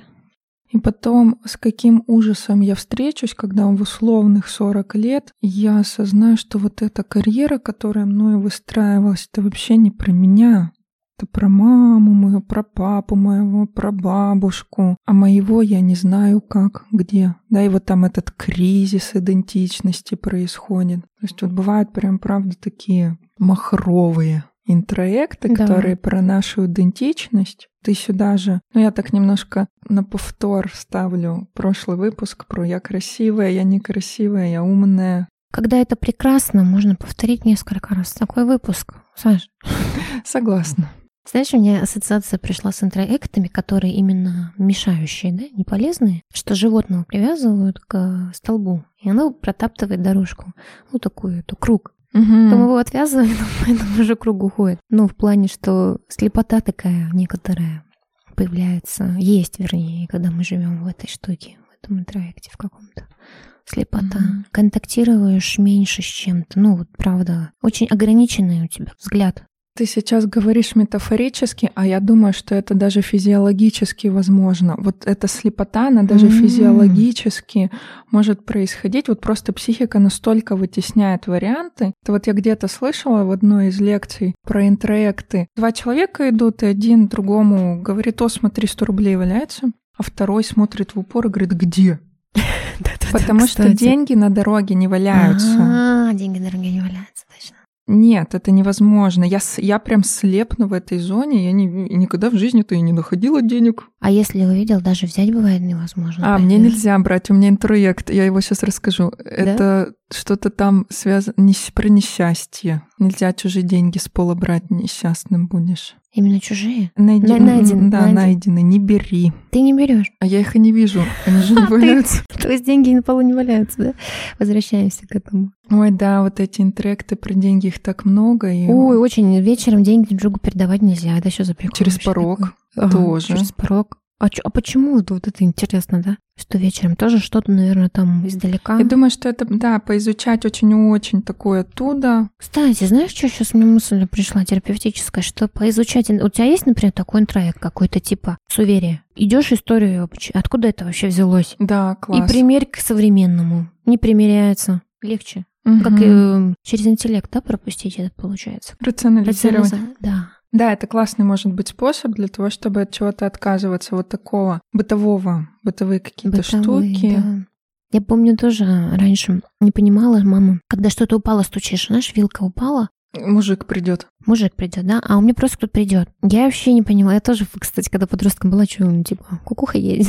И потом, с каким ужасом я встречусь, когда в условных 40 лет я осознаю, что вот эта карьера, которая мною выстраивалась, это вообще не про меня. Это про маму мою, про папу моего, про бабушку. А моего я не знаю как, где. Да, и вот там этот кризис идентичности происходит. То есть вот бывают прям, правда, такие махровые интроекты, да. которые про нашу идентичность. Ты сюда же, ну я так немножко на повтор ставлю прошлый выпуск про я красивая, я некрасивая, я умная, когда это прекрасно, можно повторить несколько раз. Такой выпуск, Саш. Согласна. Знаешь, у меня ассоциация пришла с интроектами, которые именно мешающие, да, не полезные, что животного привязывают к столбу, и оно протаптывает дорожку, ну такую, эту круг. Угу. Потом его отвязывают, по этому же кругу ходит. Ну, в плане, что слепота такая некоторая появляется, есть, вернее, когда мы живем в этой штуке, в этом интроекте в каком-то. Слепота. Мгм. Контактируешь меньше с чем-то. Ну, вот правда, очень ограниченный у тебя взгляд. Ты сейчас говоришь метафорически, а я думаю, что это даже физиологически возможно. Вот эта слепота, она даже М. физиологически может происходить. Вот просто психика настолько вытесняет варианты. Это вот я где-то слышала в одной из лекций про интроекты. Два человека идут, и один другому говорит, о, смотри, 100 рублей валяется, а второй смотрит в упор и говорит, где? Потому что деньги на дороге не валяются. А, деньги дорогие не валяются. Нет, это невозможно. Я, с- я прям слепну в этой зоне. Я не, никогда в жизни-то и не находила денег. А если увидел, даже взять бывает невозможно. А, мне понимаешь? нельзя брать, у меня интроект, я его сейчас расскажу. Это что-то там связано про несчастье. Нельзя чужие деньги с пола брать, несчастным будешь. Именно чужие? Найди, На- найден, да, найден. найдены, не бери. Ты не берешь. А я их и не вижу, они же не А, ты- валяются. То есть деньги на полу не валяются, да? Возвращаемся к этому. Ой, да, вот эти интроекты про деньги, их так много. И Ой, очень вечером деньги друг другу передавать нельзя. Это что за прикол? Через порог тоже. Через порог. А, чё- а почему вот, вот это интересно, да? Что вечером тоже что-то, наверное, там издалека. Я думаю, что это, да, поизучать очень-очень такое оттуда. Кстати, знаешь, что сейчас мне мысль пришла терапевтическая, что поизучать... У тебя есть, например, такой интроект какой-то типа суверия? Идешь историю, откуда это вообще взялось? Да, класс. И примерь к современному. Не примеряется. Легче. Как Мгм. и э, через интеллект, да, пропустить это получается. Рационализировать. Рационализа- Да. Да, это классный может быть способ для того, чтобы от чего-то отказываться, вот такого бытового, бытовые какие-то Бытовые, штуки. да. Я помню тоже раньше не понимала, мама, когда что-то упало, стучишь, знаешь, вилка упала, Мужик придет. мужик придет, да, а у меня просто кто-то придет. Я вообще не понимала. Я тоже, кстати, когда подростком была, что, ну, типа, кукуха едет.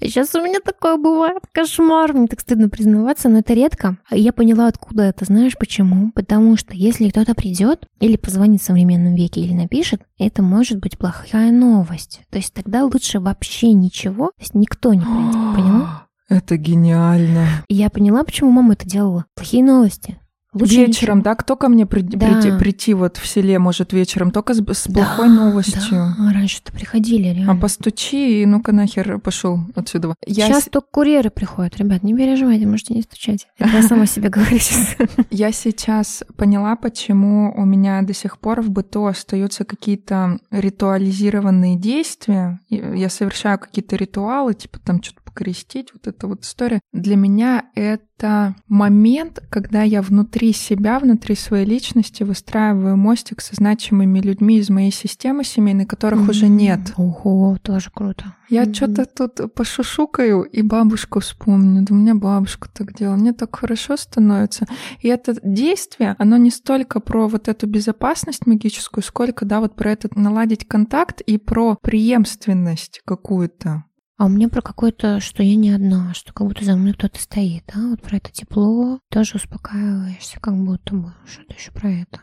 Сейчас у меня такое бывает, кошмар. Мне так стыдно признаваться, но это редко. А Я поняла, откуда это. Знаешь почему? Потому что если кто-то придет или позвонит в современном веке или напишет, это может быть плохая новость. То есть тогда лучше вообще ничего, то есть никто не придет, поняла? Это гениально. И я поняла, почему мама это делала. Плохие новости. Лучше вечером, ничего. да? Кто ко мне при- Да. прийти, прийти вот в селе может вечером? Только с, с Да, плохой новостью. Да, раньше-то приходили, реально. А постучи и ну-ка нахер пошел отсюда. Я, Сейчас с- только курьеры приходят, ребят, не переживайте, можете не стучать. Это я сама себе говорю сейчас. я сейчас поняла, почему у меня до сих пор в быту остаются какие-то ритуализированные действия. Я совершаю какие-то ритуалы, типа там что-то покрестить, вот эта вот история. Для меня это момент, когда я внутри себя, внутри своей личности выстраиваю мостик со значимыми людьми из моей системы семейной, которых уже нет. Ого, тоже круто. Я Мгм. что-то тут пошушукаю и бабушку вспомню. Да у меня бабушка так делала. Мне так хорошо становится. И это действие, оно не столько про вот эту безопасность магическую, сколько, да, вот про этот наладить контакт и про преемственность какую-то. А у меня про какое-то, что я не одна, что как будто за мной кто-то стоит, да, вот про это тепло, тоже успокаиваешься, как будто бы, что-то еще про это.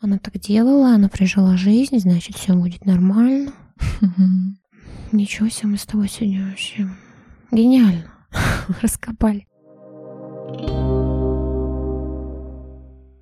Она так делала, она прожила жизнь, значит, все будет нормально. Ничего себе, мы с тобой сегодня вообще гениально раскопали.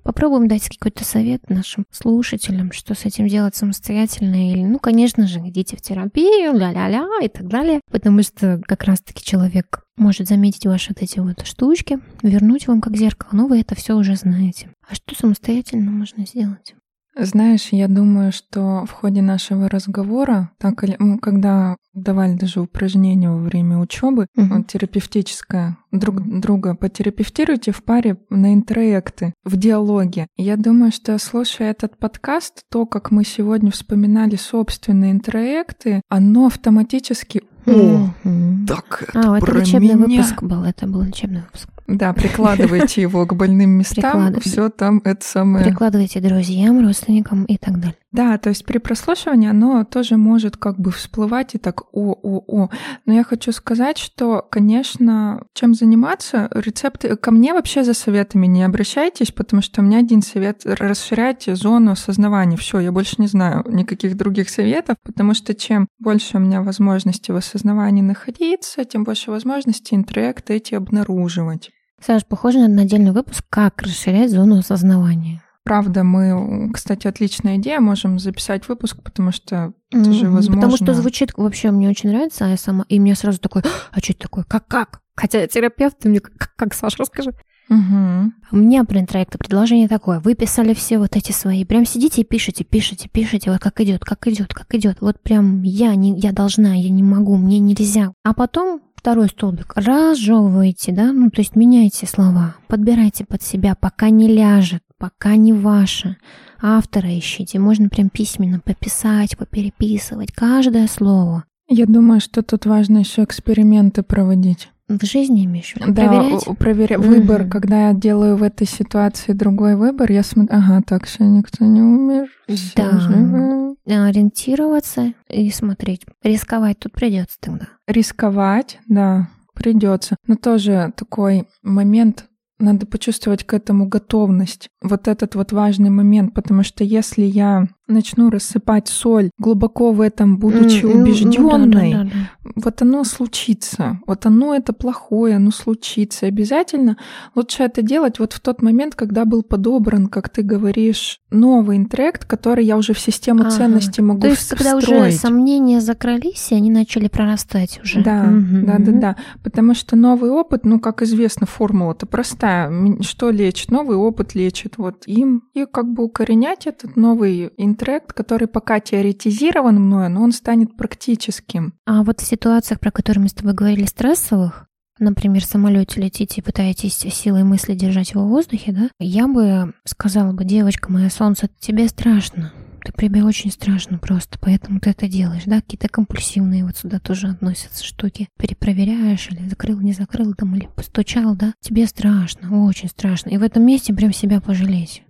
Попробуем дать какой-то совет нашим слушателям, что с этим делать самостоятельно. Или, ну, конечно же, идите в терапию, ля-ля-ля и так далее. Потому что как раз-таки человек может заметить ваши вот эти вот штучки, вернуть вам как зеркало, но вы это все уже знаете. А что самостоятельно можно сделать? Знаешь, я думаю, что в ходе нашего разговора, так или ну, когда давали даже упражнения во время учебы, Мгм. терапевтическое, друг друга потерапевтируйте в паре на интроекты, в диалоге. Я думаю, что слушая этот подкаст, то, как мы сегодня вспоминали собственные интроекты, оно автоматически «О, Мгм. так это А, это про учебный меня». выпуск был, это был учебный выпуск. Да, прикладывайте его к больным местам, все там это самое. Прикладывайте друзьям, родственникам и так далее. Да, то есть при прослушивании оно тоже может как бы всплывать и так о-о-о. Но я хочу сказать, что, конечно, чем заниматься, рецепты... Ко мне вообще за советами не обращайтесь, потому что у меня один совет — расширяйте зону осознавания. Все, я больше не знаю никаких других советов, потому что чем больше у меня возможностей в осознавании находиться, тем больше возможностей интроекты эти обнаруживать. Саш, похоже на отдельный выпуск «Как расширять зону осознавания». Правда, мы, кстати, отличная идея, можем записать выпуск, потому что это mm-hmm. же возможно. Потому что звучит вообще мне очень нравится, а я сама, и мне сразу такой, а что это такое, как, как? Хотя я терапевт, ты мне как, как Саша, расскажи. Угу. У меня про интроекты предложение такое. Вы писали все вот эти свои. Прям сидите и пишите, пишите, пишите. Вот как идет, как идет, как идет. Вот прям я не, я должна, я не могу, мне нельзя. А потом второй столбик. Разжевывайте, да, ну то есть меняйте слова, подбирайте под себя, пока не ляжет пока не ваше. Автора ищите, можно прям письменно пописать, попереписывать каждое слово. Я думаю, что тут важно еще эксперименты проводить. В жизни имеешь в виду? Да, проверять? проверя... mm-hmm. выбор, когда я делаю в этой ситуации другой выбор, я смотрю, ага, так все никто не умер. Да. Живы. Ориентироваться и смотреть. Рисковать тут придется тогда. Рисковать, да, придется. Но тоже такой момент надо почувствовать к этому готовность. Вот этот вот важный момент, потому что если я начну рассыпать соль, глубоко в этом будучи mm, убежденной, ну, да, да, да, вот оно случится. Вот оно это плохое, оно случится обязательно. Лучше это делать вот в тот момент, когда был подобран, как ты говоришь, новый интрект, который я уже в систему ага. ценностей могу То есть, встроить. когда уже сомнения закрылись, и они начали прорастать уже. Да, угу. да, да, да. Потому что новый опыт, ну, как известно, формула-то простая. Что лечит? Новый опыт лечит. Вот им. И как бы укоренять этот новый интрект трек, который пока теоретизирован мною, но он станет практическим. А вот в ситуациях, про которые мы с тобой говорили, стрессовых, например, в самолете летите и пытаетесь силой мысли держать его в воздухе, да, я бы сказала бы, девочка моя солнце, тебе страшно. Ты тебе очень страшно просто, поэтому ты это делаешь, да? Какие-то компульсивные вот сюда тоже относятся штуки. Перепроверяешь или закрыл, не закрыл там, или постучал, да? Тебе страшно, очень страшно. И в этом месте прям себя пожалеть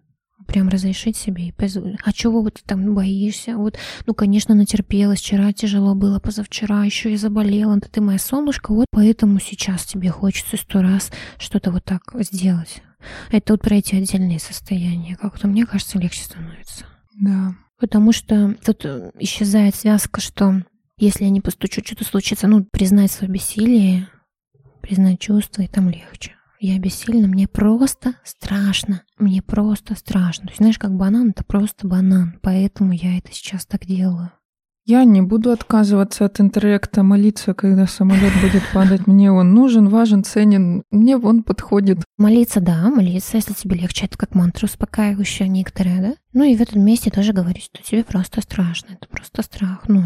прям разрешить себе и позволить. А чего вот ты там боишься? Вот, ну, конечно, натерпелась. Вчера тяжело было, позавчера еще и заболела. Да ты моя солнышко, вот поэтому сейчас тебе хочется сто раз что-то вот так сделать. Это вот про эти отдельные состояния. Как-то, мне кажется, легче становится. Да. Потому что тут исчезает связка, что если я не постучу, что-то случится. Ну, признать свое бессилие, признать чувства, и там легче. Я бессильна, мне просто страшно. Мне просто страшно. То есть, знаешь, как банан, это просто банан. Поэтому я это сейчас так делаю. Я не буду отказываться от интеракта, молиться, когда самолет будет падать. Мне он нужен, важен, ценен. Мне он подходит. Молиться, да, молиться, если тебе легче. Это как мантра успокаивающая некоторые, да? Ну и в этом месте тоже говорить, что тебе просто страшно. Это просто страх. Ну,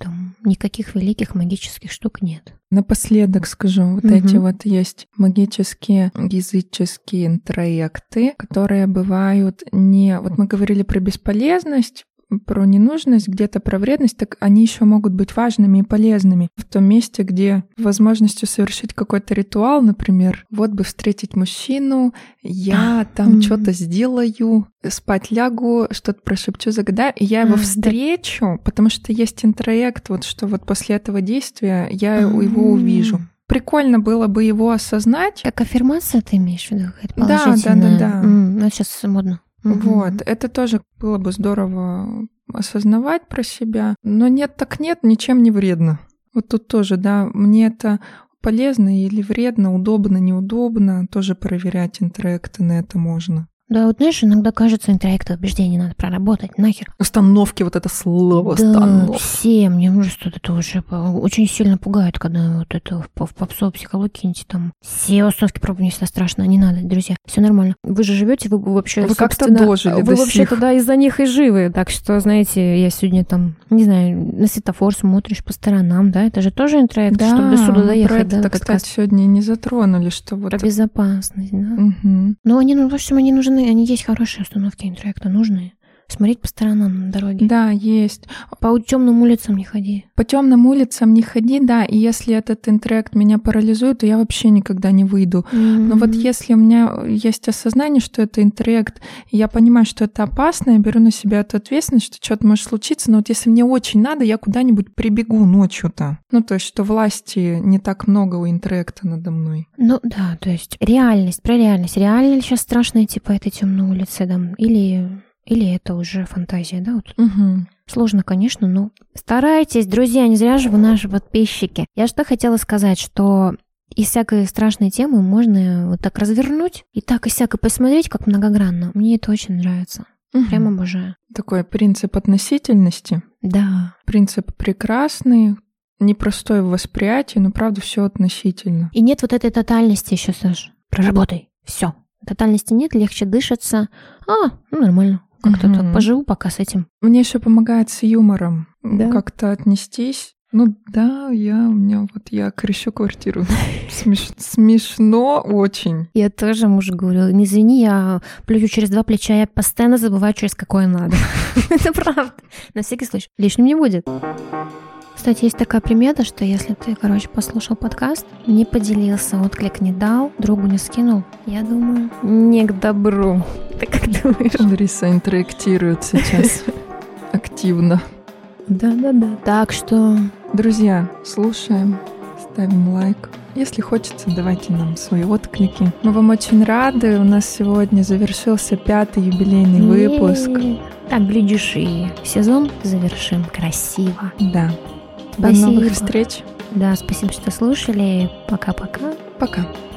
там никаких великих магических штук нет. Напоследок скажу, вот угу. эти вот есть магические языческие интроекты, которые бывают не... Вот мы говорили про бесполезность, про ненужность, где-то про вредность, так они еще могут быть важными и полезными. В том месте, где возможностью совершить какой-то ритуал, например, вот бы встретить мужчину, я там mm-hmm. что-то сделаю, спать лягу, что-то прошепчу, загадаю, и я его mm-hmm. встречу, потому что есть интроект, вот что вот после этого действия я mm-hmm. его увижу прикольно было бы его осознать. Как аффирмация ты имеешь в виду? Да, да, да, да. Mm, ну, сейчас модно. Угу. Вот, это тоже было бы здорово осознавать про себя. Но нет, так нет, ничем не вредно. Вот тут тоже, да, мне это полезно или вредно, удобно, неудобно, тоже проверять интроекты на это можно. Да, вот знаешь, иногда кажется, интроекты убеждений надо проработать, нахер. Установки, вот это слово, да, установки. все, мне может, это уже очень сильно пугает, когда вот это в, в попсу психологии там все установки пробовать не всегда страшно, не надо, друзья, все нормально. Вы же живете, вы вообще, вы как-то дожили Вы вообще туда из-за них и живы, так что, знаете, я сегодня там, не знаю, на светофор смотришь по сторонам, да, это же тоже интроект, да, чтобы до суда доехать. Про это, да, кстати, сегодня не затронули, что вот... Про безопасность, да. Угу. Ну, они, ну, в общем, они нужны, они есть хорошие установки интроекта, нужные. Смотреть по сторонам на дороге. Да, есть. По темным улицам не ходи. По темным улицам не ходи, да. И если этот интроект меня парализует, то я вообще никогда не выйду. Mm-hmm. Но вот если у меня есть осознание, что это интроект, и я понимаю, что это опасно, я беру на себя эту ответственность, что что-то может случиться, но вот если мне очень надо, я куда-нибудь прибегу ночью-то. Ну, то есть, что власти не так много у интроекта надо мной. Ну да, то есть реальность, про реальность. Реально ли сейчас страшно идти по этой темной улице, там, или или это уже фантазия, да? Вот. Угу. Сложно, конечно, но старайтесь, друзья, не зря же вы наши подписчики. Я что хотела сказать, что из всякой страшной темы можно вот так развернуть и так и всяко посмотреть, как многогранно. Мне это очень нравится. Угу. Прям обожаю. Такой принцип относительности. Да. Принцип прекрасный, непростой в восприятии, но правда все относительно. И нет вот этой тотальности еще, Саш. Проработай. Все. Тотальности нет, легче дышится. А, ну нормально. Как-то угу. так поживу пока с этим. Мне еще помогает с юмором да? как-то отнестись. Ну да, я у меня вот я крещу квартиру. Смеш, смешно очень. Я тоже мужу говорю, не извини, я плюю через два плеча, я постоянно забываю, через какое надо. Это правда. На всякий случай. Лишним не будет. Кстати, есть такая примета, что если ты, короче, послушал подкаст, не поделился, отклик не дал, другу не скинул, я думаю, не к добру. Ты как думаешь? Лариса интерактирует сейчас активно. Да-да-да. Так что... Друзья, слушаем, ставим лайк. Если хочется, давайте нам свои отклики. Мы вам очень рады. У нас сегодня завершился пятый юбилейный выпуск. Так, глядишь, и сезон завершим красиво. Да. Спасибо. До новых встреч. Да, спасибо, что слушали. Пока-пока. Пока. -пока. Пока.